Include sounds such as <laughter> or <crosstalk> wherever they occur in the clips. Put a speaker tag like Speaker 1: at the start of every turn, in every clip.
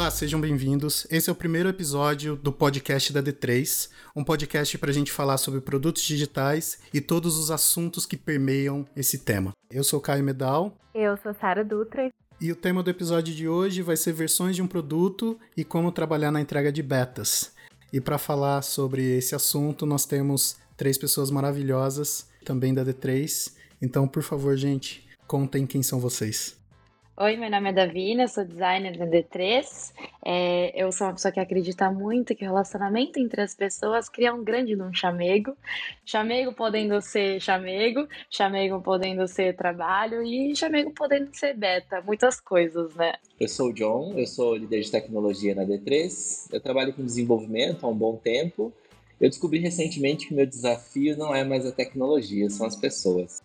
Speaker 1: Olá, sejam bem-vindos. Esse é o primeiro episódio do podcast da D3, um podcast para a gente falar sobre produtos digitais e todos os assuntos que permeiam esse tema. Eu sou Caio Medal.
Speaker 2: Eu sou Sara Dutra.
Speaker 1: E o tema do episódio de hoje vai ser versões de um produto e como trabalhar na entrega de betas. E para falar sobre esse assunto, nós temos três pessoas maravilhosas, também da D3. Então, por favor, gente, contem quem são vocês.
Speaker 3: Oi, meu nome é Davina, sou designer da D3. É, eu sou uma pessoa que acredita muito que o relacionamento entre as pessoas cria um grande num chamego. Chamego podendo ser chamego, chamego podendo ser trabalho e chamego podendo ser beta, muitas coisas, né?
Speaker 4: Eu sou o John, eu sou líder de tecnologia na D3. Eu trabalho com desenvolvimento há um bom tempo. Eu descobri recentemente que meu desafio não é mais a tecnologia, são as pessoas.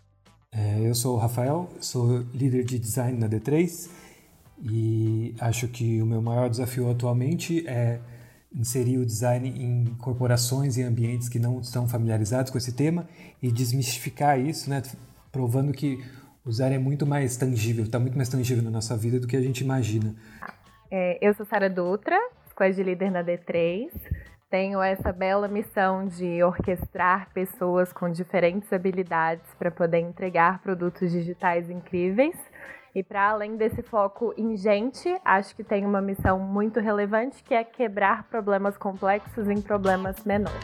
Speaker 5: É, eu sou o Rafael, sou líder de design na D3 e acho que o meu maior desafio atualmente é inserir o design em corporações e ambientes que não estão familiarizados com esse tema e desmistificar isso, né, provando que o design é muito mais tangível, está muito mais tangível na nossa vida do que a gente imagina.
Speaker 2: É, eu sou Sara Dutra, squad líder na D3 tenho essa bela missão de orquestrar pessoas com diferentes habilidades para poder entregar produtos digitais incríveis. E para além desse foco em gente, acho que tem uma missão muito relevante que é quebrar problemas complexos em problemas menores.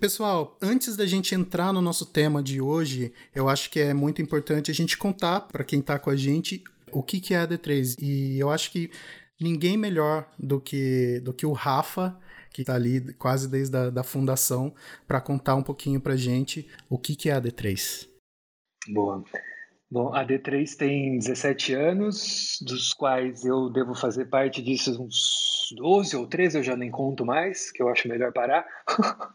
Speaker 1: Pessoal, antes da gente entrar no nosso tema de hoje, eu acho que é muito importante a gente contar para quem está com a gente o que, que é a D3. E eu acho que ninguém melhor do que, do que o Rafa, que está ali quase desde a da fundação, para contar um pouquinho para gente o que, que é a D3.
Speaker 6: Boa. Bom, a D3 tem 17 anos, dos quais eu devo fazer parte disso uns 12 ou 13, eu já nem conto mais, que eu acho melhor parar. <laughs>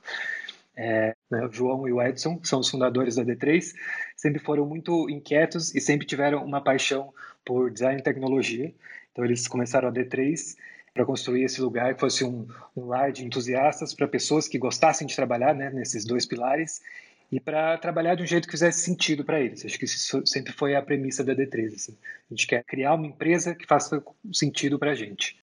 Speaker 6: É, né, o João e o Edson, que são os fundadores da D3, sempre foram muito inquietos e sempre tiveram uma paixão por design e tecnologia. Então eles começaram a D3 para construir esse lugar que fosse um, um lar de entusiastas para pessoas que gostassem de trabalhar né, nesses dois pilares e para trabalhar de um jeito que fizesse sentido para eles. Acho que isso sempre foi a premissa da D3. Assim. A gente quer criar uma empresa que faça sentido para a gente.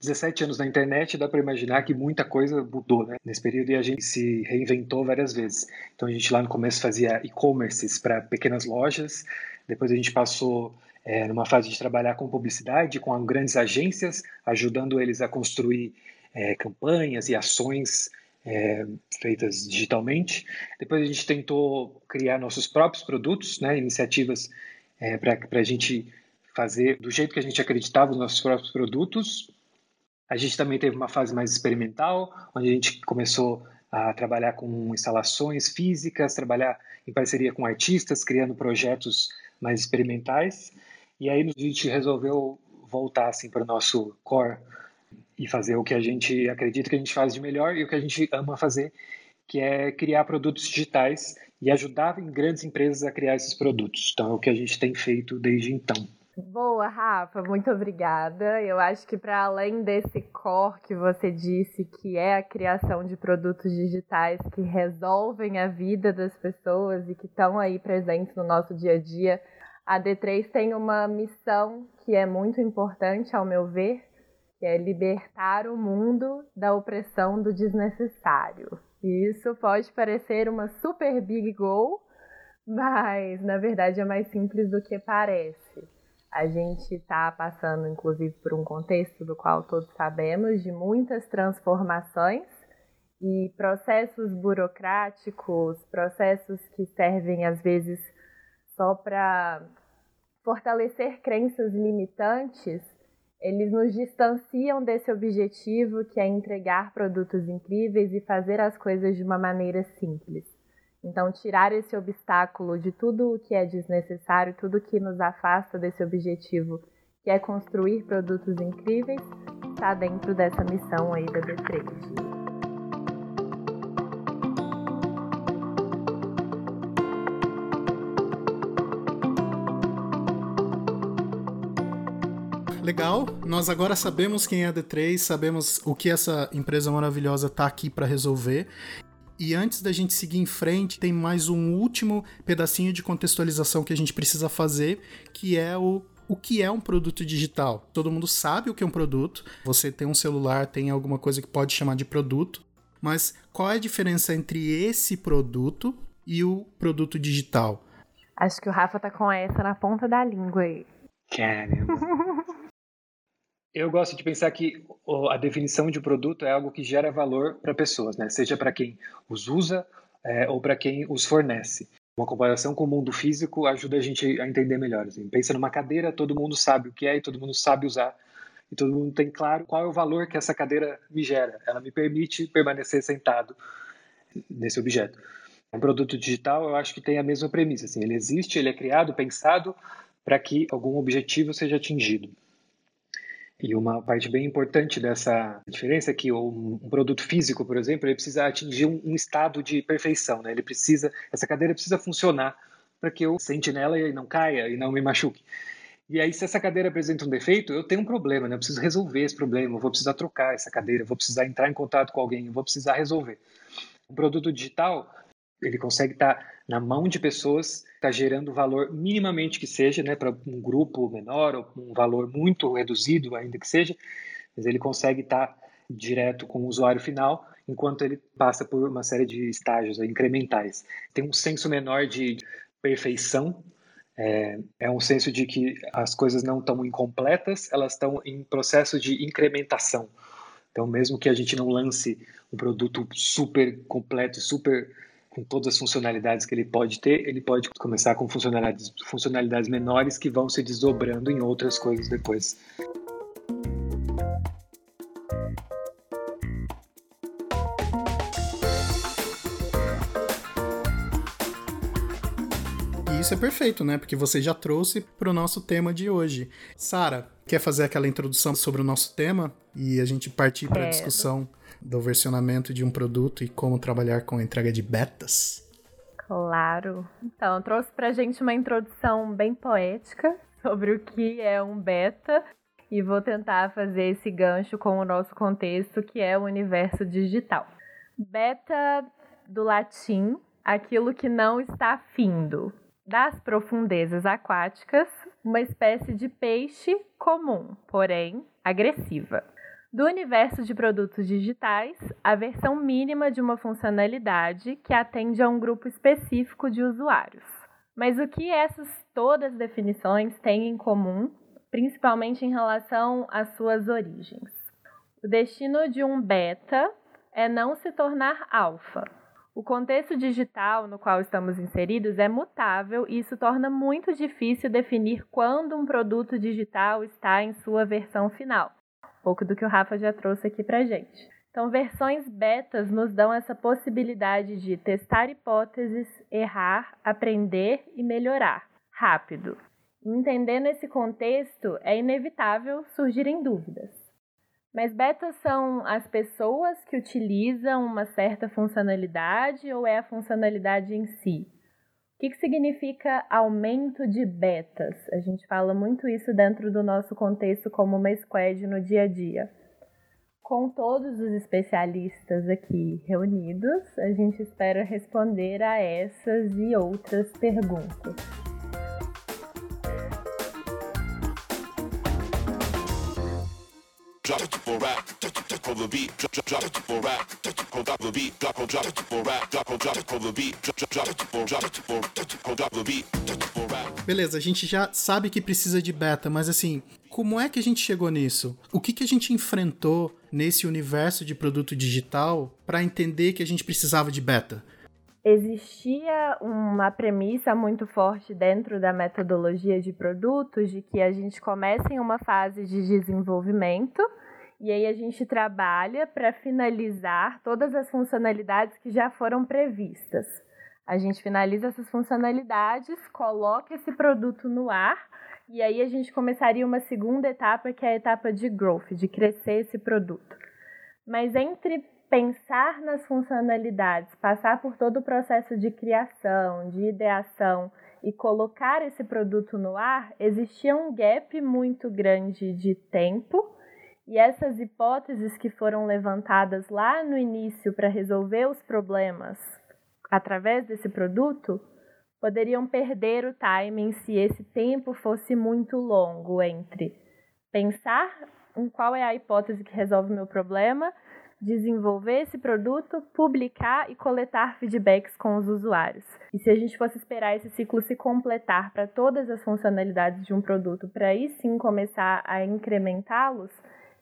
Speaker 6: 17 anos na internet, dá para imaginar que muita coisa mudou né? nesse período e a gente se reinventou várias vezes. Então a gente lá no começo fazia e-commerces para pequenas lojas, depois a gente passou é, numa fase de trabalhar com publicidade, com grandes agências, ajudando eles a construir é, campanhas e ações é, feitas digitalmente. Depois a gente tentou criar nossos próprios produtos, né, iniciativas é, para a gente fazer do jeito que a gente acreditava os nossos próprios produtos, a gente também teve uma fase mais experimental, onde a gente começou a trabalhar com instalações físicas, trabalhar em parceria com artistas, criando projetos mais experimentais. E aí a gente resolveu voltar assim para o nosso core e fazer o que a gente acredita que a gente faz de melhor e o que a gente ama fazer, que é criar produtos digitais e ajudar em grandes empresas a criar esses produtos. Então é o que a gente tem feito desde então.
Speaker 2: Boa, Rafa, muito obrigada. Eu acho que para além desse core que você disse, que é a criação de produtos digitais que resolvem a vida das pessoas e que estão aí presentes no nosso dia a dia, a D3 tem uma missão que é muito importante, ao meu ver, que é libertar o mundo da opressão do desnecessário. E isso pode parecer uma super big goal, mas na verdade é mais simples do que parece. A gente está passando, inclusive, por um contexto do qual todos sabemos, de muitas transformações e processos burocráticos, processos que servem às vezes só para fortalecer crenças limitantes, eles nos distanciam desse objetivo que é entregar produtos incríveis e fazer as coisas de uma maneira simples. Então, tirar esse obstáculo de tudo o que é desnecessário, tudo que nos afasta desse objetivo, que é construir produtos incríveis, está dentro dessa missão aí da D3.
Speaker 1: Legal, nós agora sabemos quem é a D3, sabemos o que essa empresa maravilhosa está aqui para resolver E antes da gente seguir em frente, tem mais um último pedacinho de contextualização que a gente precisa fazer, que é o o que é um produto digital. Todo mundo sabe o que é um produto. Você tem um celular, tem alguma coisa que pode chamar de produto, mas qual é a diferença entre esse produto e o produto digital?
Speaker 2: Acho que o Rafa tá com essa na ponta da língua aí.
Speaker 6: Caramba. <laughs> Eu gosto de pensar que a definição de produto é algo que gera valor para pessoas, né? seja para quem os usa é, ou para quem os fornece. Uma comparação com o mundo físico ajuda a gente a entender melhor. Assim. Pensa numa cadeira, todo mundo sabe o que é e todo mundo sabe usar. E todo mundo tem claro qual é o valor que essa cadeira me gera. Ela me permite permanecer sentado nesse objeto. Um produto digital, eu acho que tem a mesma premissa. Assim, ele existe, ele é criado, pensado para que algum objetivo seja atingido. E uma parte bem importante dessa diferença é que um, produto físico, por exemplo, ele precisa atingir um, estado de perfeição, né? Ele precisa, essa cadeira precisa funcionar para que eu sente nela e não caia e não me machuque. E aí, se essa cadeira apresenta um defeito, eu tenho um problema, né? Eu preciso resolver esse problema, eu vou precisar trocar essa cadeira, eu vou precisar entrar em contato com alguém, eu vou precisar resolver. Um produto digital, ele consegue estar na mão de pessoas, está gerando valor minimamente que seja, né, para um grupo menor ou um valor muito reduzido ainda que seja, mas ele consegue estar direto com o usuário final, enquanto ele passa por uma série de estágios incrementais. Tem um senso menor de perfeição, é, é um senso de que as coisas não estão incompletas, elas estão em processo de incrementação. Então, mesmo que a gente não lance um produto super completo, super com todas as funcionalidades que ele pode ter, ele pode começar com funcionalidades, funcionalidades menores que vão se desdobrando em outras coisas depois.
Speaker 1: E isso é perfeito, né? Porque você já trouxe para o nosso tema de hoje. Sara, quer fazer aquela introdução sobre o nosso tema e a gente partir para a discussão? Do versionamento de um produto e como trabalhar com a entrega de betas?
Speaker 2: Claro. Então, trouxe pra gente uma introdução bem poética sobre o que é um beta e vou tentar fazer esse gancho com o nosso contexto, que é o universo digital. Beta, do latim, aquilo que não está findo. Das profundezas aquáticas, uma espécie de peixe comum, porém agressiva do universo de produtos digitais, a versão mínima de uma funcionalidade que atende a um grupo específico de usuários. Mas o que essas todas definições têm em comum, principalmente em relação às suas origens? O destino de um beta é não se tornar alfa. O contexto digital no qual estamos inseridos é mutável e isso torna muito difícil definir quando um produto digital está em sua versão final pouco do que o Rafa já trouxe aqui para gente. Então, versões betas nos dão essa possibilidade de testar hipóteses, errar, aprender e melhorar rápido. Entendendo esse contexto, é inevitável surgirem dúvidas. Mas betas são as pessoas que utilizam uma certa funcionalidade ou é a funcionalidade em si? Que, que significa aumento de betas? A gente fala muito isso dentro do nosso contexto como uma squad no dia a dia. Com todos os especialistas aqui reunidos, a gente espera responder a essas e outras perguntas. On the beat, drop, drop, drop for rap, the beat, drop on drop for rap, drop on drop the beat, drop, drop, drop for drop for the beat, for rap. Beleza, a gente já sabe que precisa de beta, mas assim, como é que a gente chegou nisso? O que que a gente enfrentou nesse universo de produto digital para entender que a gente precisava de beta? Existia uma premissa muito forte dentro da metodologia de produtos de que a gente começa em uma fase de desenvolvimento e aí a gente trabalha para finalizar todas as funcionalidades que já foram previstas. A gente finaliza essas funcionalidades, coloca esse produto no ar e aí a gente começaria uma segunda etapa, que é a etapa de growth, de crescer esse produto. Mas entre pensar nas funcionalidades, passar por todo o processo de criação, de ideação e colocar esse produto no ar, existia um gap muito grande de tempo. E essas hipóteses que foram levantadas lá no início para resolver os problemas através desse produto poderiam perder o timing se esse tempo fosse muito longo entre pensar em qual é a hipótese que resolve o meu problema, desenvolver esse produto, publicar e coletar feedbacks com os usuários. E se a gente fosse esperar esse ciclo se completar para todas as funcionalidades de um produto, para aí sim começar a incrementá-los,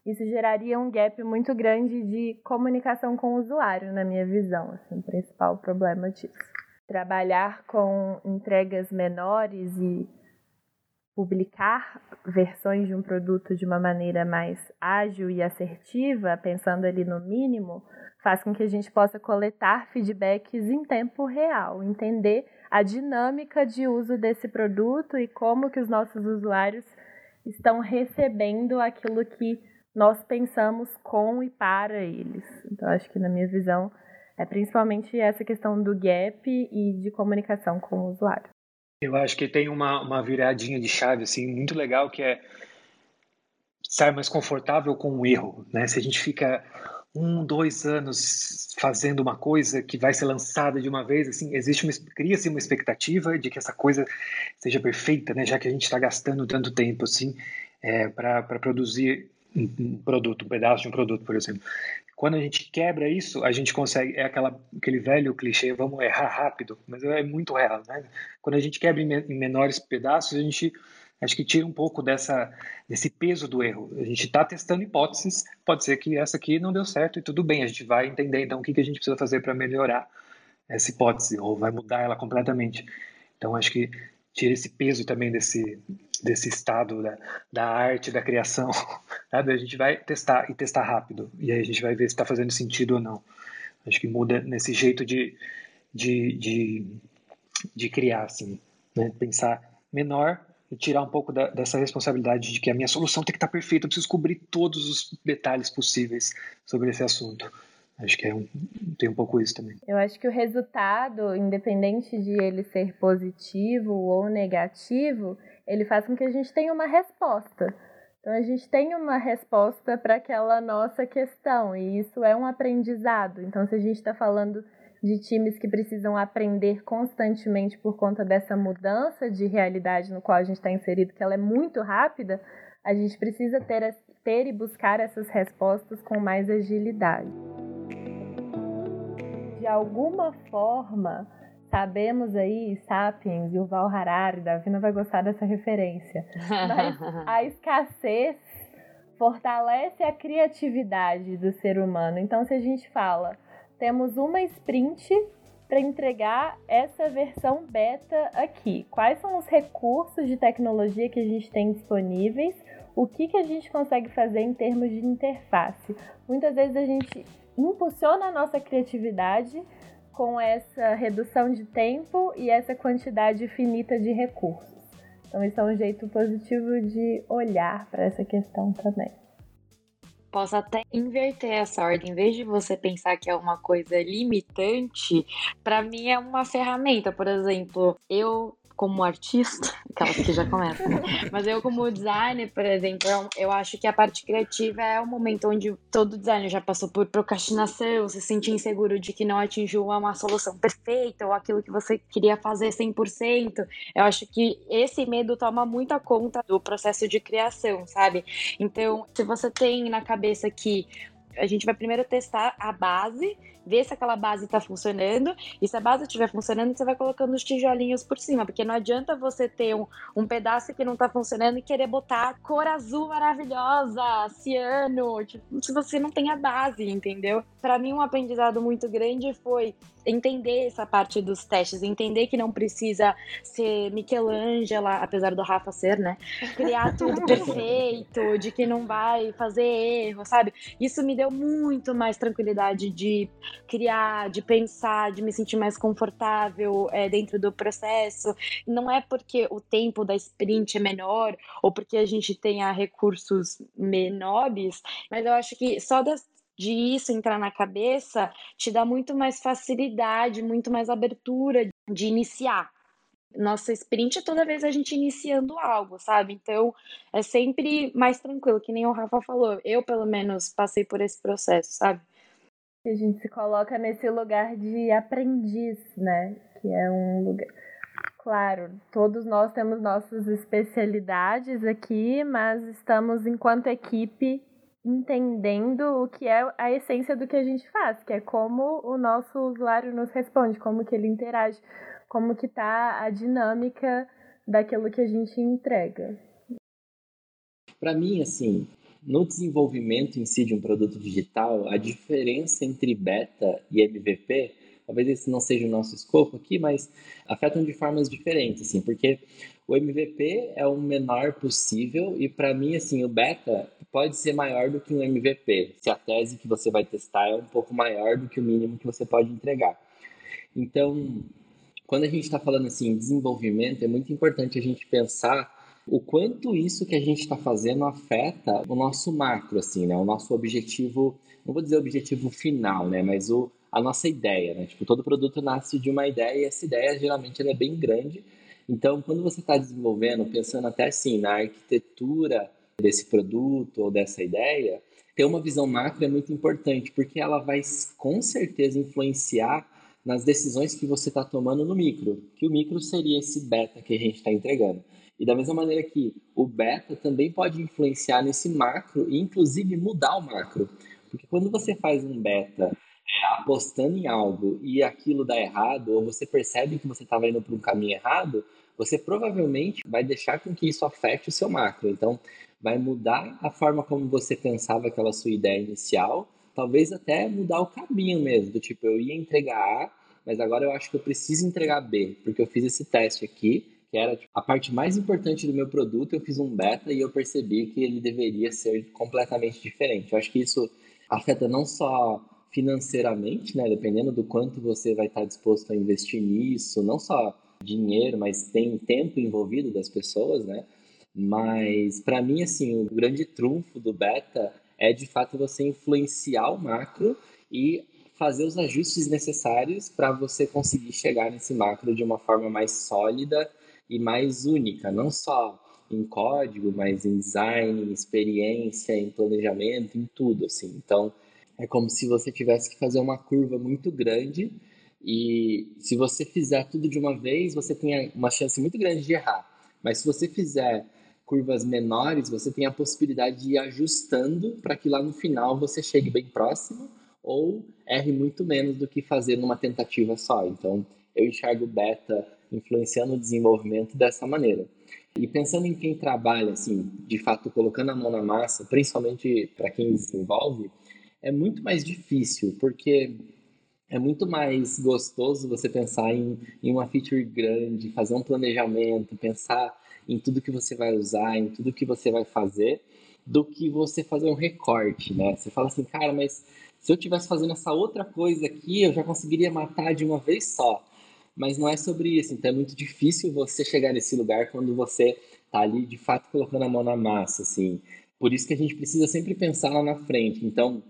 Speaker 2: isso geraria um gap muito grande de comunicação com o usuário, na minha visão, assim, o principal problema disso. Trabalhar com entregas menores e publicar versões de um produto de uma maneira mais ágil e assertiva, pensando ali no mínimo, faz com que a gente possa coletar feedbacks em tempo real, entender a dinâmica de uso desse produto e como que os nossos usuários estão recebendo aquilo que nós pensamos com e para eles. Então, acho que na minha visão é principalmente essa questão do gap e de comunicação com o usuário.
Speaker 6: Eu acho que tem uma, uma viradinha de chave assim muito legal que é estar mais confortável com o erro, né? Se a gente fica um, dois anos fazendo uma coisa que vai ser lançada de uma vez, assim, existe uma cria-se uma expectativa de que essa coisa seja perfeita, né? Já que a gente está gastando tanto tempo assim é, para produzir um produto, um pedaço de um produto, por exemplo. Quando a gente quebra isso, a gente consegue, é aquela, aquele velho clichê, vamos errar rápido, mas é muito real, né? Quando a gente quebra em menores pedaços, a gente acho que tira um pouco dessa, desse peso do erro. A gente está testando hipóteses, pode ser que essa aqui não deu certo e tudo bem, a gente vai entender então o que, que a gente precisa fazer para melhorar essa hipótese, ou vai mudar ela completamente. Então acho que tira esse peso também desse, desse estado da, da arte, da criação, <laughs> sabe? A gente vai testar e testar rápido, e aí a gente vai ver se está fazendo sentido ou não. Acho que muda nesse jeito de, de, de, de criar, assim, né? Pensar menor e tirar um pouco da, dessa responsabilidade de que a minha solução tem que estar tá perfeita, eu preciso cobrir todos os detalhes possíveis sobre esse assunto. Acho que é um, tem um pouco isso também.
Speaker 2: Eu acho que o resultado, independente de ele ser positivo ou negativo, ele faz com que a gente tenha uma resposta. Então a gente tem uma resposta para aquela nossa questão e isso é um aprendizado. Então se a gente está falando de times que precisam aprender constantemente por conta dessa mudança de realidade no qual a gente está inserido, que ela é muito rápida, a gente precisa ter, ter e buscar essas respostas com mais agilidade de alguma forma, sabemos aí, Sapiens, o Val Harari, Davina vai gostar dessa referência, mas <laughs> a escassez fortalece a criatividade do ser humano. Então, se a gente fala, temos uma sprint para entregar essa versão beta aqui. Quais são os recursos de tecnologia que a gente tem disponíveis? O que, que a gente consegue fazer em termos de interface? Muitas vezes a gente impulsiona a nossa criatividade com essa redução de tempo e essa quantidade finita de recursos. Então, isso é um jeito positivo de olhar para essa questão também.
Speaker 3: Posso até inverter essa ordem. Em vez de você pensar que é uma coisa limitante, para mim é uma ferramenta. Por exemplo, eu como artista, <laughs> aquelas que já começam, mas eu como designer, por exemplo, eu acho que a parte criativa é o momento onde todo designer já passou por procrastinação, se sente inseguro de que não atingiu uma solução perfeita ou aquilo que você queria fazer 100%. Eu acho que esse medo toma muita conta do processo de criação, sabe? Então, se você tem na cabeça que a gente vai primeiro testar a base, ver se aquela base está funcionando, e se a base estiver funcionando, você vai colocando os tijolinhos por cima, porque não adianta você ter um, um pedaço que não está funcionando e querer botar cor azul maravilhosa, ciano, tipo, se você não tem a base, entendeu? Para mim, um aprendizado muito grande foi entender essa parte dos testes, entender que não precisa ser Michelangelo, apesar do Rafa ser, né? Criar <laughs> tudo perfeito, de que não vai fazer erro, sabe? Isso me deu muito mais tranquilidade de criar, de pensar, de me sentir mais confortável é, dentro do processo. Não é porque o tempo da sprint é menor ou porque a gente tenha recursos menores, mas eu acho que só das de isso entrar na cabeça te dá muito mais facilidade, muito mais abertura de iniciar. Nossa sprint é toda vez a gente iniciando algo, sabe? Então é sempre mais tranquilo, que nem o Rafa falou. Eu, pelo menos, passei por esse processo, sabe?
Speaker 2: A gente se coloca nesse lugar de aprendiz, né? Que é um lugar. Claro, todos nós temos nossas especialidades aqui, mas estamos, enquanto equipe, entendendo o que é a essência do que a gente faz, que é como o nosso usuário nos responde, como que ele interage, como que tá a dinâmica daquilo que a gente entrega.
Speaker 4: Para mim, assim, no desenvolvimento em si de um produto digital, a diferença entre beta e MVP, talvez esse não seja o nosso escopo aqui, mas afetam de formas diferentes, assim, porque o MVP é o menor possível e para mim, assim, o beta pode ser maior do que um MVP, se a tese que você vai testar é um pouco maior do que o mínimo que você pode entregar. Então, quando a gente está falando assim desenvolvimento, é muito importante a gente pensar o quanto isso que a gente está fazendo afeta o nosso macro, assim, né? O nosso objetivo, não vou dizer objetivo final, né? Mas o, a nossa ideia, né? Tipo, todo produto nasce de uma ideia e essa ideia geralmente é bem grande. Então, quando você está desenvolvendo, pensando até assim na arquitetura desse produto ou dessa ideia, ter uma visão macro é muito importante, porque ela vai com certeza influenciar nas decisões que você está tomando no micro, que o micro seria esse beta que a gente está entregando. E da mesma maneira que o beta também pode influenciar nesse macro e inclusive mudar o macro. Porque quando você faz um beta é, apostando em algo e aquilo dá errado, ou você percebe que você estava indo para um caminho errado, você provavelmente vai deixar com que isso afete o seu macro. Então, vai mudar a forma como você pensava aquela sua ideia inicial, talvez até mudar o caminho mesmo, do tipo, eu ia entregar A, mas agora eu acho que eu preciso entregar B, porque eu fiz esse teste aqui que era tipo, a parte mais importante do meu produto, eu fiz um beta e eu percebi que ele deveria ser completamente diferente. Eu acho que isso afeta não só financeiramente, né, dependendo do quanto você vai estar disposto a investir nisso, não só dinheiro, mas tem tempo envolvido das pessoas, né? Mas para mim assim, o grande trunfo do beta é de fato você influenciar o macro e fazer os ajustes necessários para você conseguir chegar nesse macro de uma forma mais sólida e mais única, não só em código, mas em design, em experiência, em planejamento, em tudo, assim. Então, é como se você tivesse que fazer uma curva muito grande e se você fizer tudo de uma vez, você tem uma chance muito grande de errar. Mas se você fizer curvas menores, você tem a possibilidade de ir ajustando para que lá no final você chegue bem próximo ou erre muito menos do que fazer numa tentativa só. Então, eu enxergo beta influenciando o desenvolvimento dessa maneira. E pensando em quem trabalha, assim, de fato colocando a mão na massa, principalmente para quem desenvolve, é muito mais difícil, porque é muito mais gostoso você pensar em, em uma feature grande, fazer um planejamento, pensar em tudo que você vai usar, em tudo que você vai fazer, do que você fazer um recorte, né? Você fala assim, cara, mas se eu tivesse fazendo essa outra coisa aqui, eu já conseguiria matar de uma vez só mas não é sobre isso. Então é muito difícil você chegar nesse lugar quando você tá ali de fato colocando a mão na massa, assim. Por isso que a gente precisa sempre pensar lá na frente. Então,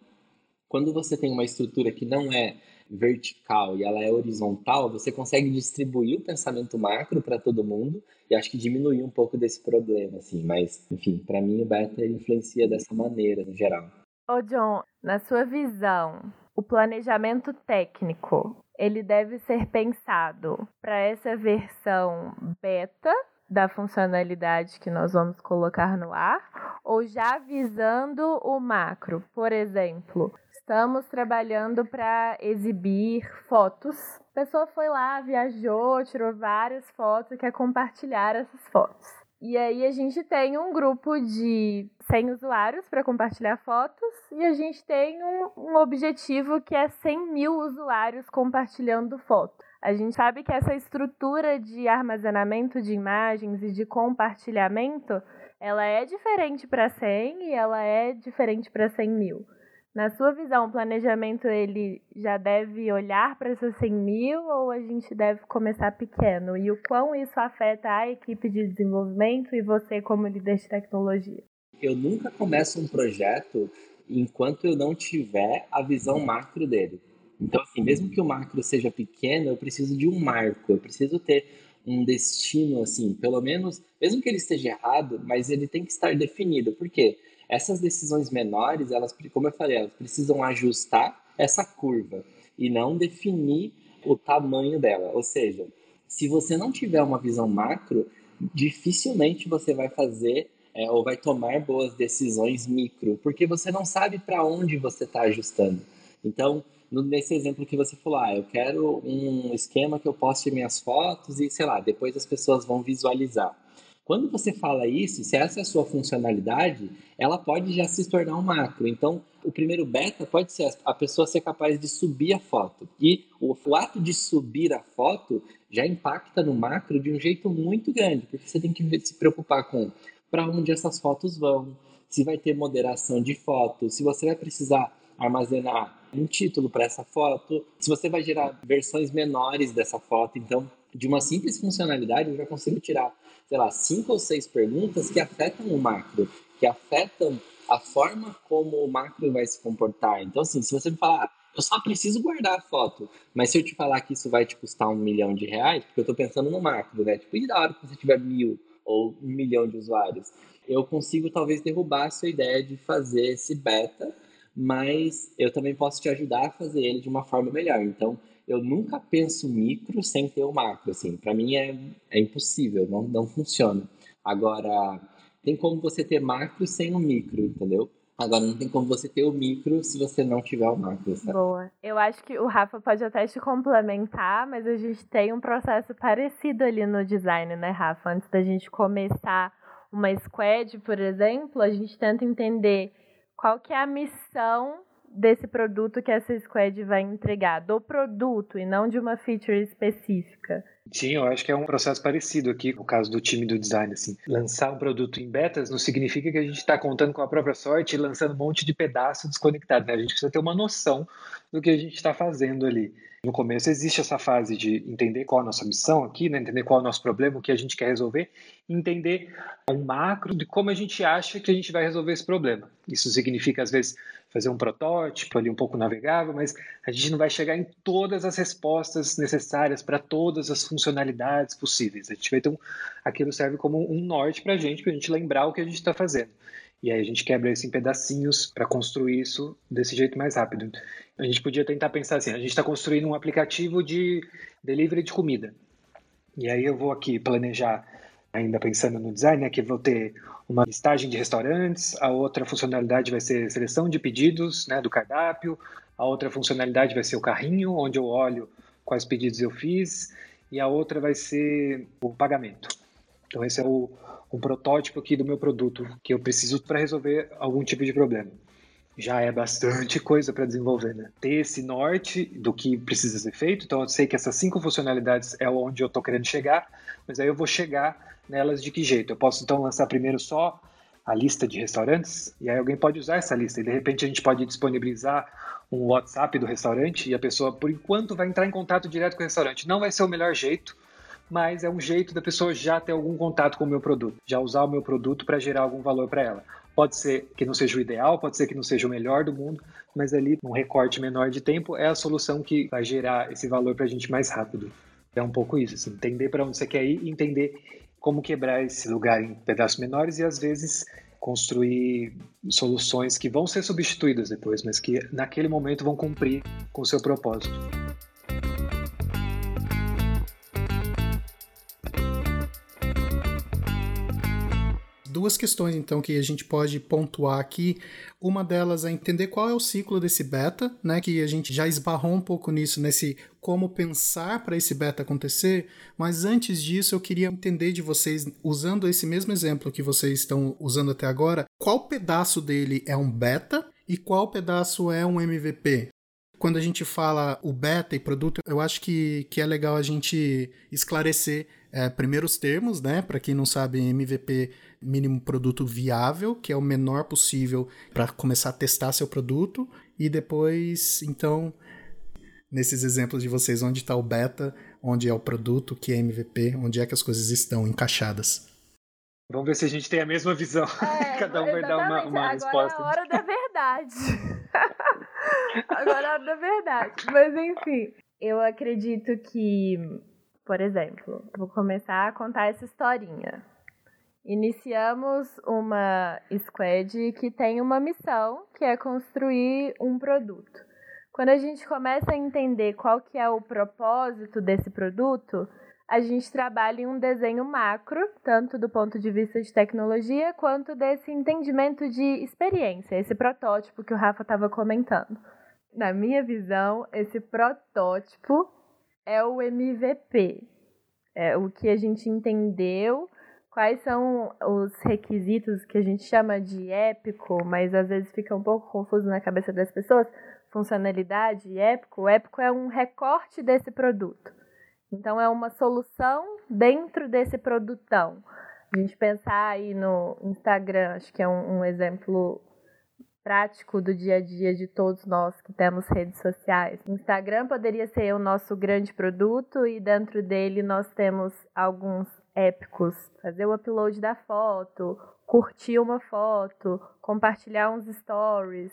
Speaker 4: quando você tem uma estrutura que não é vertical e ela é horizontal, você consegue distribuir o pensamento macro para todo mundo e acho que diminuir um pouco desse problema, assim. Mas, enfim, para mim o beta influencia dessa maneira no geral.
Speaker 2: Ô John, na sua visão, o planejamento técnico ele deve ser pensado para essa versão beta da funcionalidade que nós vamos colocar no ar, ou já visando o macro. Por exemplo, estamos trabalhando para exibir fotos. A pessoa foi lá, viajou, tirou várias fotos e quer compartilhar essas fotos. E aí a gente tem um grupo de 100 usuários para compartilhar fotos e a gente tem um, um, objetivo que é 100 mil usuários compartilhando fotos. A gente sabe que essa estrutura de armazenamento de imagens e de compartilhamento, ela é diferente para 100 e ela é diferente para 100 mil. Na sua visão, o planejamento ele já deve olhar para esses 100 mil ou a gente deve começar pequeno? E o quão isso afeta a equipe de desenvolvimento e você como líder de tecnologia?
Speaker 4: Eu nunca começo um projeto enquanto eu não tiver a visão macro dele. Então, assim, mesmo que o macro seja pequeno, eu preciso de um marco, eu preciso ter um destino assim, pelo menos, mesmo que ele esteja errado, mas ele tem que estar definido. Por quê? Essas decisões menores, elas, como eu falei, elas precisam ajustar essa curva e não definir o tamanho dela. Ou seja, se você não tiver uma visão macro, dificilmente você vai fazer é, ou vai tomar boas decisões micro, porque você não sabe para onde você está ajustando. Então, nesse exemplo que você falou, ah, eu quero um esquema que eu poste minhas fotos e, sei lá, depois as pessoas vão visualizar. Quando você fala isso, se essa é a sua funcionalidade, ela pode já se tornar um macro. Então, o primeiro beta pode ser a pessoa ser capaz de subir a foto. E o, ato de subir a foto já impacta no macro de um jeito muito grande, porque você tem que se preocupar com para onde essas fotos vão, se vai ter moderação de foto, se você vai precisar armazenar um título para essa foto, se você vai gerar versões menores dessa foto. Então, de uma simples funcionalidade, eu já consigo tirar sei lá, cinco ou seis perguntas que afetam o macro, que afetam a forma como o macro vai se comportar. Então, assim, se você me falar, ah, eu só preciso guardar a foto, mas se eu te falar que isso vai te custar um milhão de reais, porque eu estou pensando no macro, né? Tipo, e da hora que você tiver mil ou um milhão de usuários? Eu consigo talvez derrubar a sua ideia de fazer esse beta, mas eu também posso te ajudar a fazer ele de uma forma melhor. Então, eu nunca penso micro sem ter o macro, assim. Para mim é, é impossível, não, não funciona. Agora, tem como você ter macro sem o micro, entendeu? Agora, não tem como você ter o micro se você não tiver o macro. Sabe?
Speaker 2: Boa. Eu acho que o Rafa pode até te complementar, mas a gente tem um processo parecido ali no design, né, Rafa? Antes da gente começar uma squad, por exemplo, a gente tenta entender qual que é a missão desse produto que essa squad vai entregar, do produto e não de uma feature específica.
Speaker 6: Sim, eu acho que é um processo parecido aqui no caso do time do design. Assim. Lançar um produto em betas não significa que a gente está contando com a própria sorte e lançando um monte de pedaço desconectado. Né? A gente precisa ter uma noção do que a gente está fazendo ali. No começo existe essa fase de entender qual a nossa missão aqui, né? entender qual é o nosso problema, o que a gente quer resolver, entender um macro de como a gente acha que a gente vai resolver esse problema. Isso significa, às vezes, fazer um protótipo ali um pouco navegável, mas a gente não vai chegar em todas as respostas necessárias para todas as funcionalidades possíveis. A gente vai ter um, aquilo serve como um norte para a gente, para a gente lembrar o que a gente está fazendo. E aí a gente quebra isso em pedacinhos para construir isso desse jeito mais rápido. A gente podia tentar pensar assim: a gente está construindo um aplicativo de delivery de comida. E aí eu vou aqui planejar, ainda pensando no design, né, que vou ter uma listagem de restaurantes, a outra funcionalidade vai ser seleção de pedidos né, do cardápio, a outra funcionalidade vai ser o carrinho, onde eu olho quais pedidos eu fiz, e a outra vai ser o pagamento. Então esse é o, um protótipo aqui do meu produto que eu preciso para resolver algum tipo de problema. Já é bastante coisa para desenvolver, né? Ter esse norte do que precisa ser feito. Então, eu sei que essas cinco funcionalidades é onde eu estou querendo chegar, mas aí eu vou chegar nelas de que jeito? Eu posso então lançar primeiro só a lista de restaurantes e aí alguém pode usar essa lista e de repente a gente pode disponibilizar um WhatsApp do restaurante e a pessoa, por enquanto, vai entrar em contato direto com o restaurante. Não vai ser o melhor jeito, mas é um jeito da pessoa já ter algum contato com o meu produto, já usar o meu produto para gerar algum valor para ela. Pode ser que não seja o ideal, pode ser que não seja o melhor do mundo, mas ali, num recorte menor de tempo, é a solução que vai gerar esse valor para a gente mais rápido. É um pouco isso, assim, entender para onde você quer ir e entender como quebrar esse lugar em pedaços menores e às vezes construir soluções que vão ser substituídas depois, mas que naquele momento vão cumprir com o seu propósito.
Speaker 1: Duas questões então que a gente pode pontuar aqui. Uma delas é entender qual é o ciclo desse beta, né? Que a gente já esbarrou um pouco nisso nesse como pensar para esse beta acontecer, mas antes disso eu queria entender de vocês, usando esse mesmo exemplo que vocês estão usando até agora, qual pedaço dele é um beta e qual pedaço é um MVP? Quando a gente fala o beta e produto, eu acho que, que é legal a gente esclarecer é, primeiro os termos, né? Para quem não sabe, MVP mínimo produto viável, que é o menor possível para começar a testar seu produto, e depois, então, nesses exemplos de vocês, onde está o beta, onde é o produto, que é MVP, onde é que as coisas estão encaixadas.
Speaker 6: Vamos ver se a gente tem a mesma visão. É, <laughs> Cada um vai dar uma, uma
Speaker 2: Agora
Speaker 6: resposta.
Speaker 2: Agora é a hora da verdade. <laughs> Agora é a hora da verdade. Mas enfim, eu acredito que Por exemplo, vou começar a contar essa historinha. Iniciamos uma squad que tem uma missão, que é construir um produto. Quando a gente começa a entender qual que é o propósito desse produto, a gente trabalha em um desenho macro, tanto do ponto de vista de tecnologia, quanto desse entendimento de experiência, esse protótipo que o Rafa estava comentando. Na minha visão, esse protótipo é o MVP. É o que a gente entendeu, quais são os requisitos que a gente chama de épico, mas às vezes fica um pouco confuso na cabeça das pessoas. Funcionalidade épico. O épico é um recorte desse produto. Então é uma solução dentro desse produtão. A gente pensar aí no Instagram, acho que é um, um exemplo prático do dia a dia de todos nós que temos redes sociais. O Instagram poderia ser o nosso grande produto e dentro dele nós temos alguns épicos. Fazer o upload da foto, curtir uma foto, compartilhar uns stories.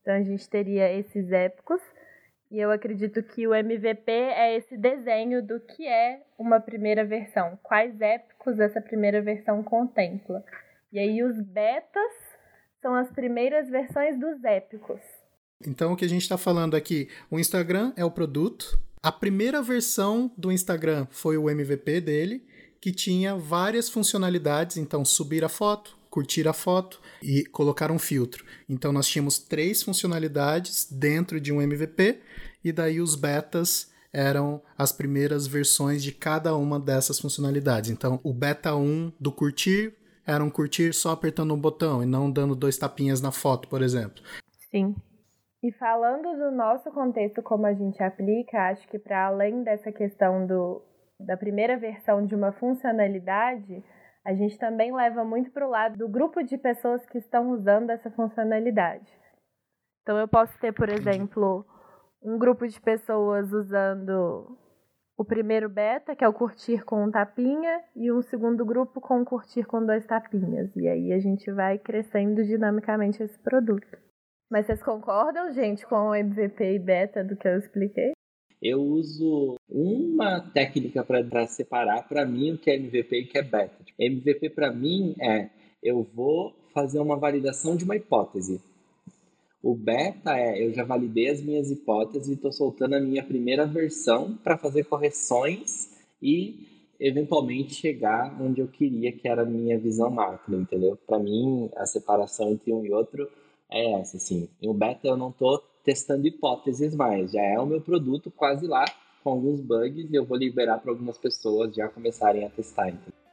Speaker 2: Então a gente teria esses épicos. E eu acredito que o MVP é esse desenho do que é uma primeira versão, quais épicos essa primeira versão contempla. E aí os betas são as primeiras versões dos épicos.
Speaker 1: Então o que a gente está falando aqui, o Instagram é o produto. A primeira versão do Instagram foi o MVP dele, que tinha várias funcionalidades, então subir a foto, curtir a foto e colocar um filtro. Então nós tínhamos três funcionalidades dentro de um MVP e daí os betas eram as primeiras versões de cada uma dessas funcionalidades. Então o beta 1 do curtir era um curtir só apertando um botão e não dando dois tapinhas na foto, por exemplo.
Speaker 2: Sim. E falando do nosso contexto, como a gente aplica, acho que para além dessa questão do, da primeira versão de uma funcionalidade, a gente também leva muito para o lado do grupo de pessoas que estão usando essa funcionalidade. Então, eu posso ter, por exemplo, um grupo de pessoas usando o primeiro beta, que é o curtir com um tapinha, e um segundo grupo com curtir com dois tapinhas. E aí a gente vai crescendo dinamicamente esse produto. Mas vocês concordam, gente, com o MVP e beta do que eu expliquei?
Speaker 4: Eu uso uma técnica para separar para mim o que é MVP e o que é beta. MVP para mim é eu vou fazer uma validação de uma hipótese. O beta é eu já validei as minhas hipóteses e estou soltando a minha primeira versão para fazer correções e eventualmente chegar onde eu queria, que era a minha visão macro, entendeu? Para mim, a separação entre um e outro é essa, assim. Em o beta eu não estou testando hipóteses mais. Já é o meu produto quase lá, com alguns bugs, e eu vou liberar para algumas pessoas já começarem a testar.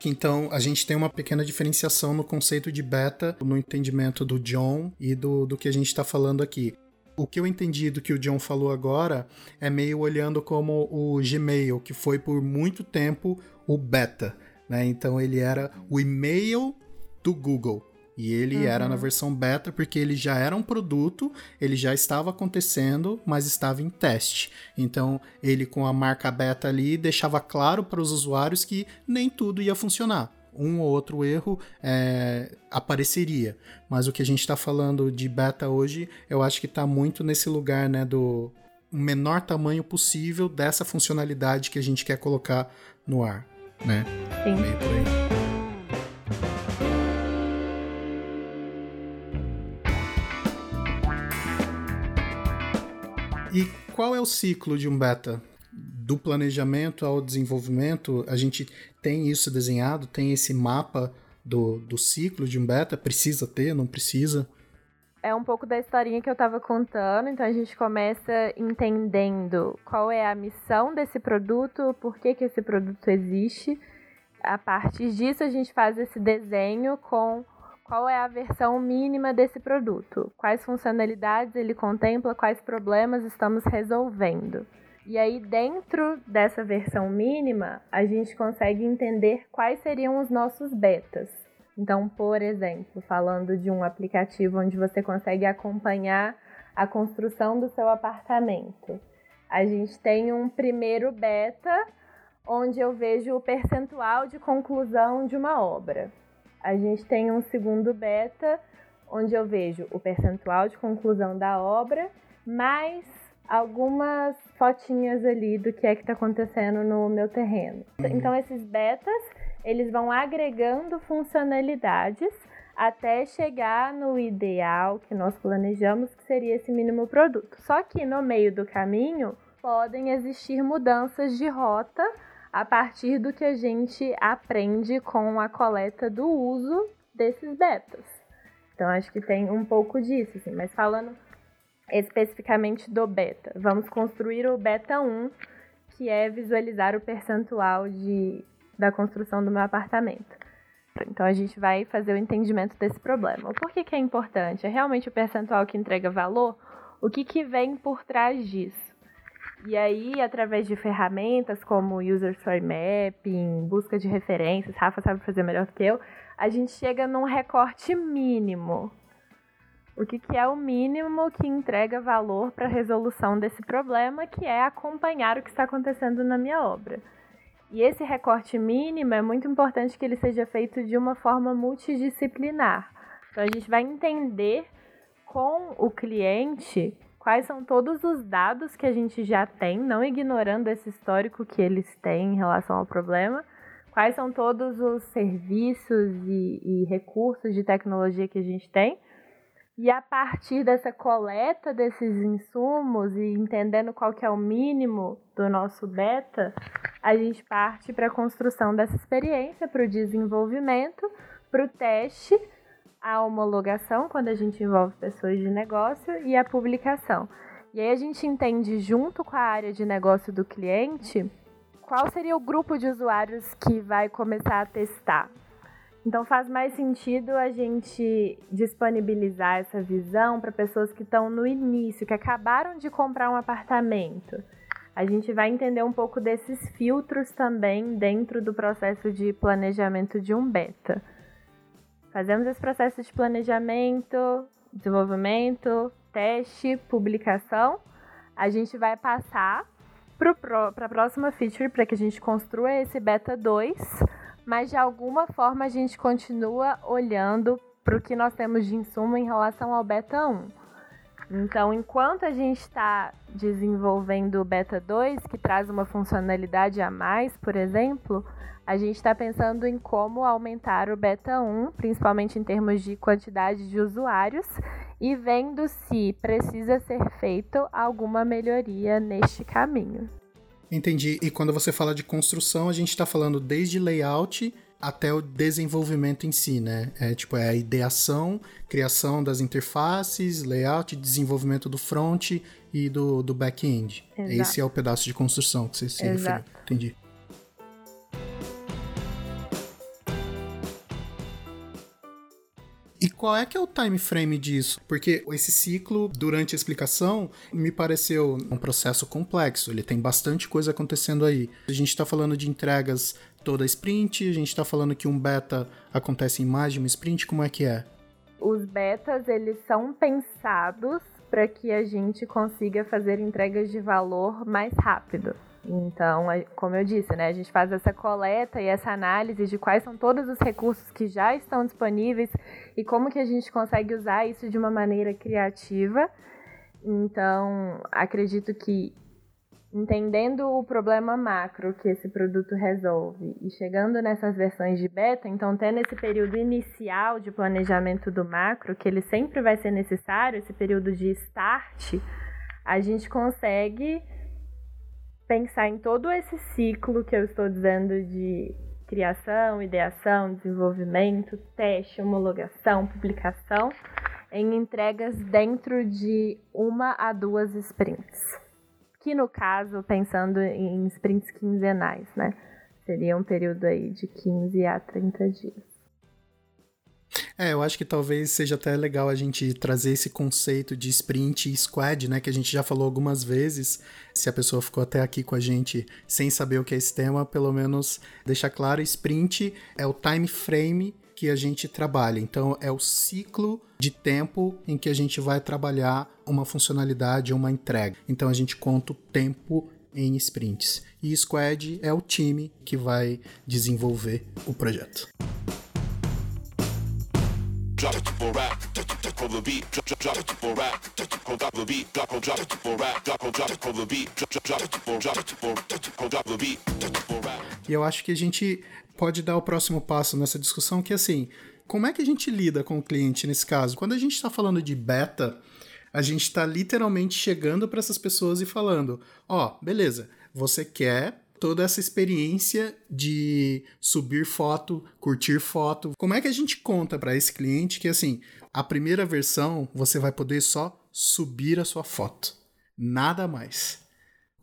Speaker 4: Então.
Speaker 1: então, a gente tem uma pequena diferenciação no conceito de beta, no entendimento do John e do, do que a gente está falando aqui. O que eu entendi do que o John falou agora é meio olhando como o Gmail, que foi por muito tempo o beta. Né? Então, ele era o e-mail do Google. E ele uhum. era na versão beta porque ele já era um produto, ele já estava acontecendo, mas estava em teste. Então, ele com a marca beta ali deixava claro para os usuários que nem tudo ia funcionar. Um ou outro erro é, apareceria. Mas o que a gente está falando de beta hoje, eu acho que está muito nesse lugar né, do menor tamanho possível dessa funcionalidade que a gente quer colocar no ar. Né?
Speaker 2: Sim. Meio por aí.
Speaker 1: E qual é o ciclo de um beta? Do planejamento ao desenvolvimento, a gente tem isso desenhado, tem esse mapa do, do ciclo de um beta? Precisa ter, não precisa?
Speaker 2: É um pouco da historinha que eu estava contando, então a gente começa entendendo qual é a missão desse produto, por que, que esse produto existe. A partir disso, a gente faz esse desenho com qual é a versão mínima desse produto, quais funcionalidades ele contempla, quais problemas estamos resolvendo. E aí, dentro dessa versão mínima, a gente consegue entender quais seriam os nossos betas. Então, por exemplo, falando de um aplicativo onde você consegue acompanhar a construção do seu apartamento, a gente tem um primeiro beta onde eu vejo o percentual de conclusão de uma obra a gente tem um segundo beta, onde eu vejo o percentual de conclusão da obra, mais algumas fotinhas ali do que é que está acontecendo no meu terreno. Uhum. Então esses betas, eles vão agregando funcionalidades até chegar no ideal que nós planejamos, que seria esse mínimo produto. Só que no meio do caminho podem existir mudanças de rota a partir do que a gente aprende com a coleta do uso desses betas. Então acho que tem um pouco disso, assim, mas falando especificamente do beta, vamos construir o beta 1, que é visualizar o percentual de, da construção do meu apartamento. Então a gente vai fazer o entendimento desse problema. Por que, que é importante? É realmente o percentual que entrega valor? O que, que vem por trás disso? E aí, através de ferramentas como User Story Mapping, busca de referências, Rafa sabe fazer melhor do que eu, a gente chega num recorte mínimo. O que, que é o mínimo que entrega valor para a resolução desse problema, que é acompanhar o que está acontecendo na minha obra. E esse recorte mínimo é muito importante que ele seja feito de uma forma multidisciplinar. Então a gente vai entender com o cliente quais são todos os dados que a gente já tem, não ignorando esse histórico que eles têm em relação ao problema, quais são todos os serviços e, e recursos de tecnologia que a gente tem. E a partir dessa coleta desses insumos e entendendo qual que é o mínimo do nosso beta, a gente parte para a construção dessa experiência, para o desenvolvimento, para o teste, a homologação, quando a gente envolve pessoas de negócio, e a publicação. E aí a gente entende, junto com a área de negócio do cliente, qual seria o grupo de usuários que vai começar a testar. Então faz mais sentido a gente disponibilizar essa visão para pessoas que estão no início, que acabaram de comprar um apartamento a gente vai entender um pouco desses filtros também dentro do processo de planejamento de um beta. Fazemos esse processo de planejamento, desenvolvimento, teste, publicação. A gente vai passar para a próxima feature para que a gente construa esse beta 2, mas de alguma forma a gente continua olhando para o que nós temos de insumo em relação ao beta 1. Então, enquanto a gente está desenvolvendo o Beta 2, que traz uma funcionalidade a mais, por exemplo, a gente está pensando em como aumentar o Beta 1, principalmente em termos de quantidade de usuários, e vendo se precisa ser feito alguma melhoria neste caminho.
Speaker 1: Entendi. E quando você fala de construção, a gente está falando desde layout até o desenvolvimento em si, né? É tipo é a ideação, criação das interfaces, layout, desenvolvimento do front e do, do back-end. Esse é o pedaço de construção que você se referiu. Entendi. E qual é que é o time frame disso? Porque esse ciclo, durante a explicação, me pareceu um processo complexo. Ele tem bastante coisa acontecendo aí. A gente está falando de entregas toda sprint, a gente está falando que um beta acontece em mais de uma sprint, como é que é?
Speaker 2: Os betas, eles são pensados para que a gente consiga fazer entregas de valor mais rápido. Então, como eu disse, né, a gente faz essa coleta e essa análise de quais são todos os recursos que já estão disponíveis e como que a gente consegue usar isso de uma maneira criativa. Então, acredito que entendendo o problema macro que esse produto resolve e chegando nessas versões de beta, então tendo esse período inicial de planejamento do macro, que ele sempre vai ser necessário, esse período de start, a gente consegue pensar em todo esse ciclo que eu estou dizendo de criação, ideação, desenvolvimento, teste, homologação, publicação, em entregas dentro de uma a duas sprints. Que no caso, pensando em sprints quinzenais, né? Seria um período aí de 15 a 30 dias.
Speaker 1: É, eu acho que talvez seja até legal a gente trazer esse conceito de sprint e squad, né, que a gente já falou algumas vezes. Se a pessoa ficou até aqui com a gente sem saber o que é esse tema, pelo menos deixar claro, sprint é o time frame que a gente trabalha. Então, é o ciclo de tempo em que a gente vai trabalhar uma funcionalidade, uma entrega. Então, a gente conta o tempo em sprints. E squad é o time que vai desenvolver o projeto. E eu acho que a gente pode dar o próximo passo nessa discussão, que é assim, como é que a gente lida com o cliente nesse caso? Quando a gente está falando de beta, a gente está literalmente chegando para essas pessoas e falando: ó, oh, beleza, você quer toda essa experiência de subir foto, curtir foto. Como é que a gente conta para esse cliente que assim, a primeira versão você vai poder só subir a sua foto, nada mais.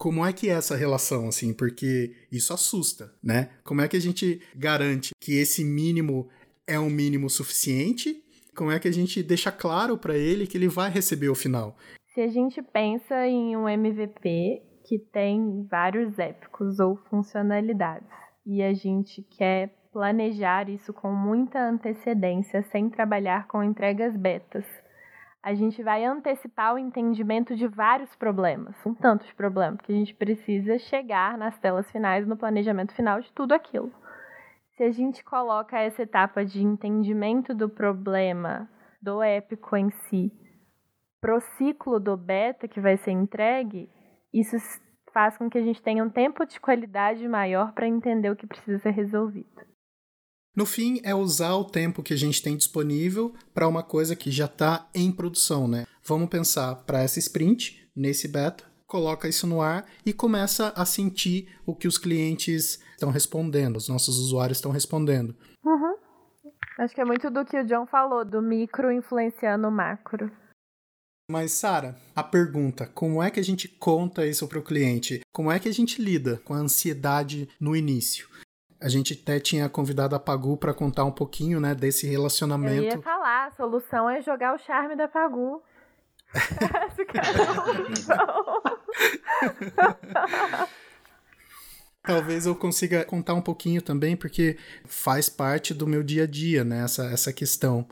Speaker 1: Como é que é essa relação assim? Porque isso assusta, né? Como é que a gente garante que esse mínimo é um mínimo suficiente? Como é que a gente deixa claro para ele que ele vai receber o final?
Speaker 2: Se a gente pensa em um MVP que tem vários épicos ou funcionalidades e a gente quer planejar isso com muita antecedência sem trabalhar com entregas betas. A gente vai antecipar o entendimento de vários problemas, um tanto de problemas, que a gente precisa chegar nas telas finais, no planejamento final de tudo aquilo. Se a gente coloca essa etapa de entendimento do problema, do épico em si, pro ciclo do beta que vai ser entregue, isso faz com que a gente tenha um tempo de qualidade maior para entender o que precisa ser resolvido.
Speaker 1: No fim, é usar o tempo que a gente tem disponível para uma coisa que já está em produção, né? Vamos pensar para essa sprint, nesse beta, coloca isso no ar e começa a sentir o que os clientes estão respondendo, os nossos usuários estão respondendo.
Speaker 2: Uhum. Acho que é muito do que o John falou, do micro influenciando o macro.
Speaker 1: Mas, Sara, a pergunta: como é que a gente conta isso para o cliente? Como é que a gente lida com a ansiedade no início? A gente até tinha convidado a Pagu para contar um pouquinho, né, desse relacionamento. Eu
Speaker 2: ia falar, a solução é jogar o charme da Pagu. <laughs> Essa que é a.
Speaker 1: Talvez eu consiga contar um pouquinho também, porque faz parte do meu dia a dia, né, essa, essa questão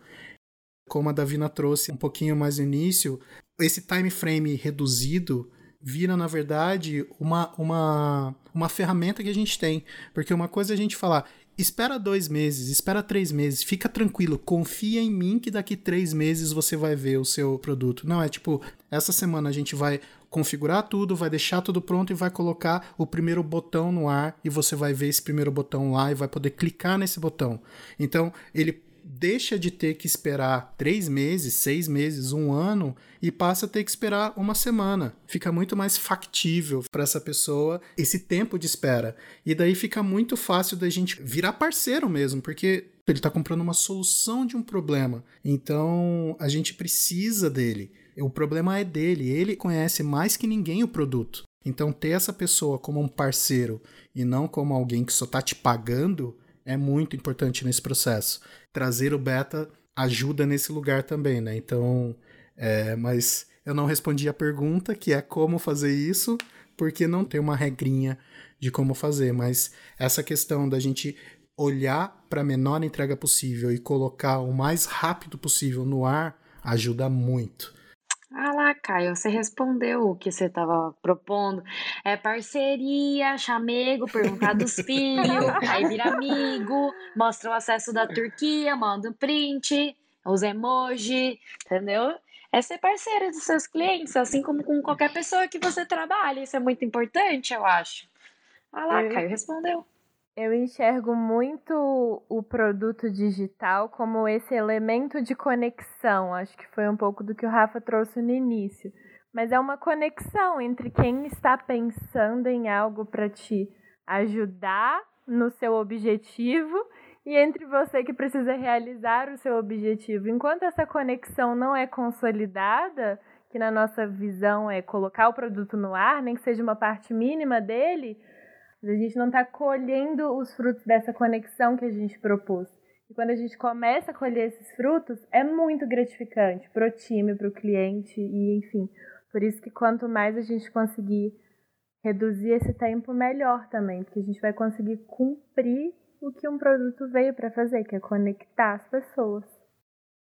Speaker 1: como a Davina trouxe um pouquinho mais no início, esse time frame reduzido vira, na verdade, uma, uma, uma ferramenta que a gente tem. Porque uma coisa é a gente falar, espera dois meses, espera três meses, fica tranquilo, confia em mim que daqui três meses você vai ver o seu produto. Não, é tipo, essa semana a gente vai configurar tudo, vai deixar tudo pronto e vai colocar o primeiro botão no ar e você vai ver esse primeiro botão lá e vai poder clicar nesse botão. Então, ele deixa de ter que esperar três meses, seis meses, um ano e passa a ter que esperar uma semana. Fica muito mais factível para essa pessoa esse tempo de espera. E daí fica muito fácil da gente virar parceiro mesmo, porque ele está comprando uma solução de um problema. Então a gente precisa dele. O problema é dele, ele conhece mais que ninguém o produto. Então ter essa pessoa como um parceiro e não como alguém que só está te pagando é muito importante nesse processo. Trazer o beta ajuda nesse lugar também, né? Então, é, mas eu não respondi a pergunta, que é como fazer isso, porque não tem uma regrinha de como fazer, mas essa questão da gente olhar para a menor entrega possível e colocar o mais rápido possível no ar ajuda muito.
Speaker 3: Ah lá, Caio, você respondeu o que você estava propondo. É parceria, chamego, perguntar dos <laughs> filhos, aí vira amigo, mostra o acesso da Turquia, manda um print, os emoji, entendeu? É ser parceira dos seus clientes, assim como com qualquer pessoa que você trabalha. Isso é muito importante, eu acho. Ah lá, Caio respondeu.
Speaker 2: Eu enxergo muito o produto digital como esse elemento de conexão. Acho que foi um pouco do que o Rafa trouxe no início. Mas é uma conexão entre quem está pensando em algo para te ajudar no seu objetivo e entre você que precisa realizar o seu objetivo. Enquanto essa conexão não é consolidada, que na nossa visão é colocar o produto no ar, nem que seja uma parte mínima dele, a gente não está colhendo os frutos dessa conexão que a gente propôs. E quando a gente começa a colher esses frutos, é muito gratificante para o time, para o cliente e enfim. Por isso que quanto mais a gente conseguir reduzir esse tempo, melhor também, porque a gente vai conseguir cumprir o que um produto veio para fazer, que é conectar as pessoas.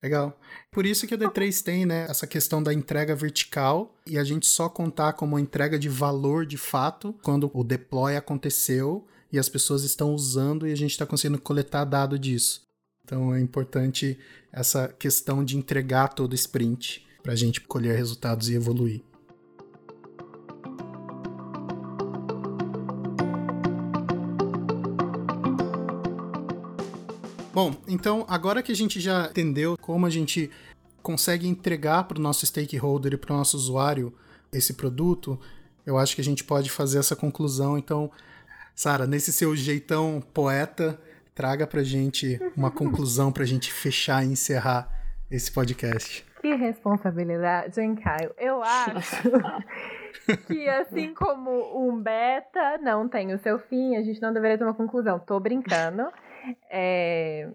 Speaker 1: Legal. Por isso que a D3 tem, né, essa questão da entrega vertical e a gente só contar como entrega de valor de fato quando o deploy aconteceu e as pessoas estão usando e a gente está conseguindo coletar dado disso. Então é importante essa questão de entregar todo sprint para a gente colher resultados e evoluir. Bom, então agora que a gente já entendeu como a gente consegue entregar para o nosso stakeholder e para o nosso usuário esse produto, eu acho que a gente pode fazer essa conclusão. Então, Sara, nesse seu jeitão poeta, traga para gente uma <laughs> conclusão para a gente fechar e encerrar esse podcast.
Speaker 2: Que responsabilidade, hein, Caio? Eu acho <laughs> que assim como um beta não tem o seu fim, a gente não deveria ter uma conclusão. Tô brincando. É...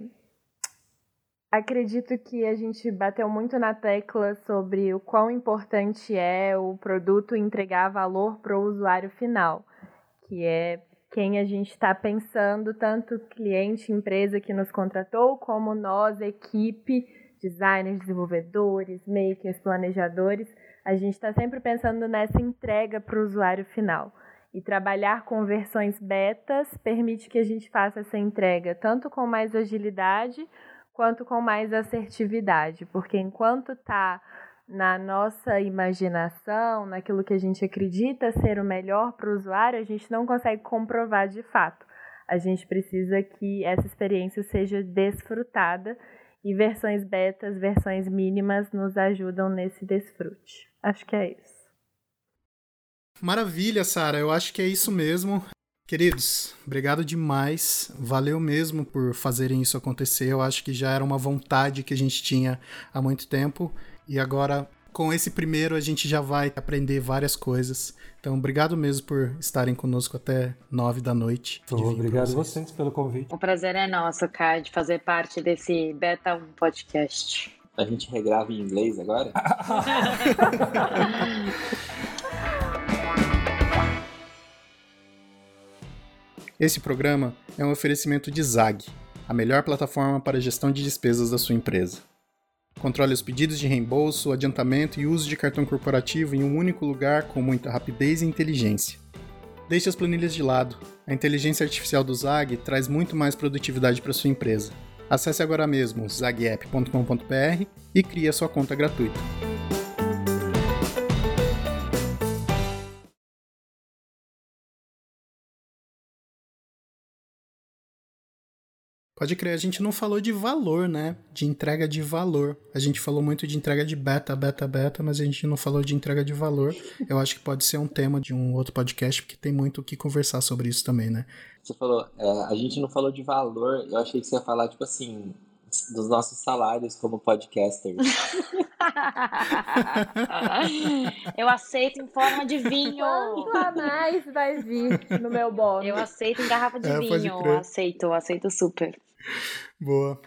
Speaker 2: Acredito que a gente bateu muito na tecla sobre o quão importante é o produto entregar valor para o usuário final, que é quem a gente está pensando, tanto cliente, empresa que nos contratou, como nós, equipe, designers, desenvolvedores, makers, planejadores. A gente está sempre pensando nessa entrega para o usuário final. E trabalhar com versões betas permite que a gente faça essa entrega tanto com mais agilidade quanto com mais assertividade, porque enquanto está na nossa imaginação, naquilo que a gente acredita ser o melhor para o usuário, a gente não consegue comprovar de fato. A gente precisa que essa experiência seja desfrutada e versões betas, versões mínimas nos ajudam nesse desfrute. Acho que é isso.
Speaker 1: Maravilha, Sara. Eu acho que é isso mesmo. Queridos, obrigado demais. Valeu mesmo por fazerem isso acontecer. Eu acho que já era uma vontade que a gente tinha há muito tempo. E agora, com esse primeiro, a gente já vai aprender várias coisas. Então, obrigado mesmo por estarem conosco até nove da noite.
Speaker 5: obrigado a vocês. vocês pelo convite.
Speaker 3: O prazer é nosso, Kai, de fazer parte desse Beta 1 Podcast.
Speaker 4: A gente regrava em inglês agora? <laughs>
Speaker 1: Esse programa é um oferecimento de Zag, a melhor plataforma para gestão de despesas da sua empresa. Controle os pedidos de reembolso, adiantamento e uso de cartão corporativo em um único lugar com muita rapidez e inteligência. Deixe as planilhas de lado. A inteligência artificial do Zag traz muito mais produtividade para sua empresa. Acesse agora mesmo zagapp.com.br e crie a sua conta gratuita. Pode crer, a gente não falou de valor, né? De entrega de valor. A gente falou muito de entrega de beta, beta, beta, mas a gente não falou de entrega de valor. Eu acho que pode ser um tema de um outro podcast, porque tem muito o que conversar sobre isso também, né?
Speaker 4: Você falou, é, a gente não falou de valor, eu achei que você ia falar, tipo assim, dos nossos salários como podcasters. <laughs>
Speaker 3: eu aceito em forma de vinho.
Speaker 2: Quanto a mais vai vir no meu bolo?
Speaker 3: Eu aceito em garrafa de é, vinho. Aceito, aceito super.
Speaker 1: Boa.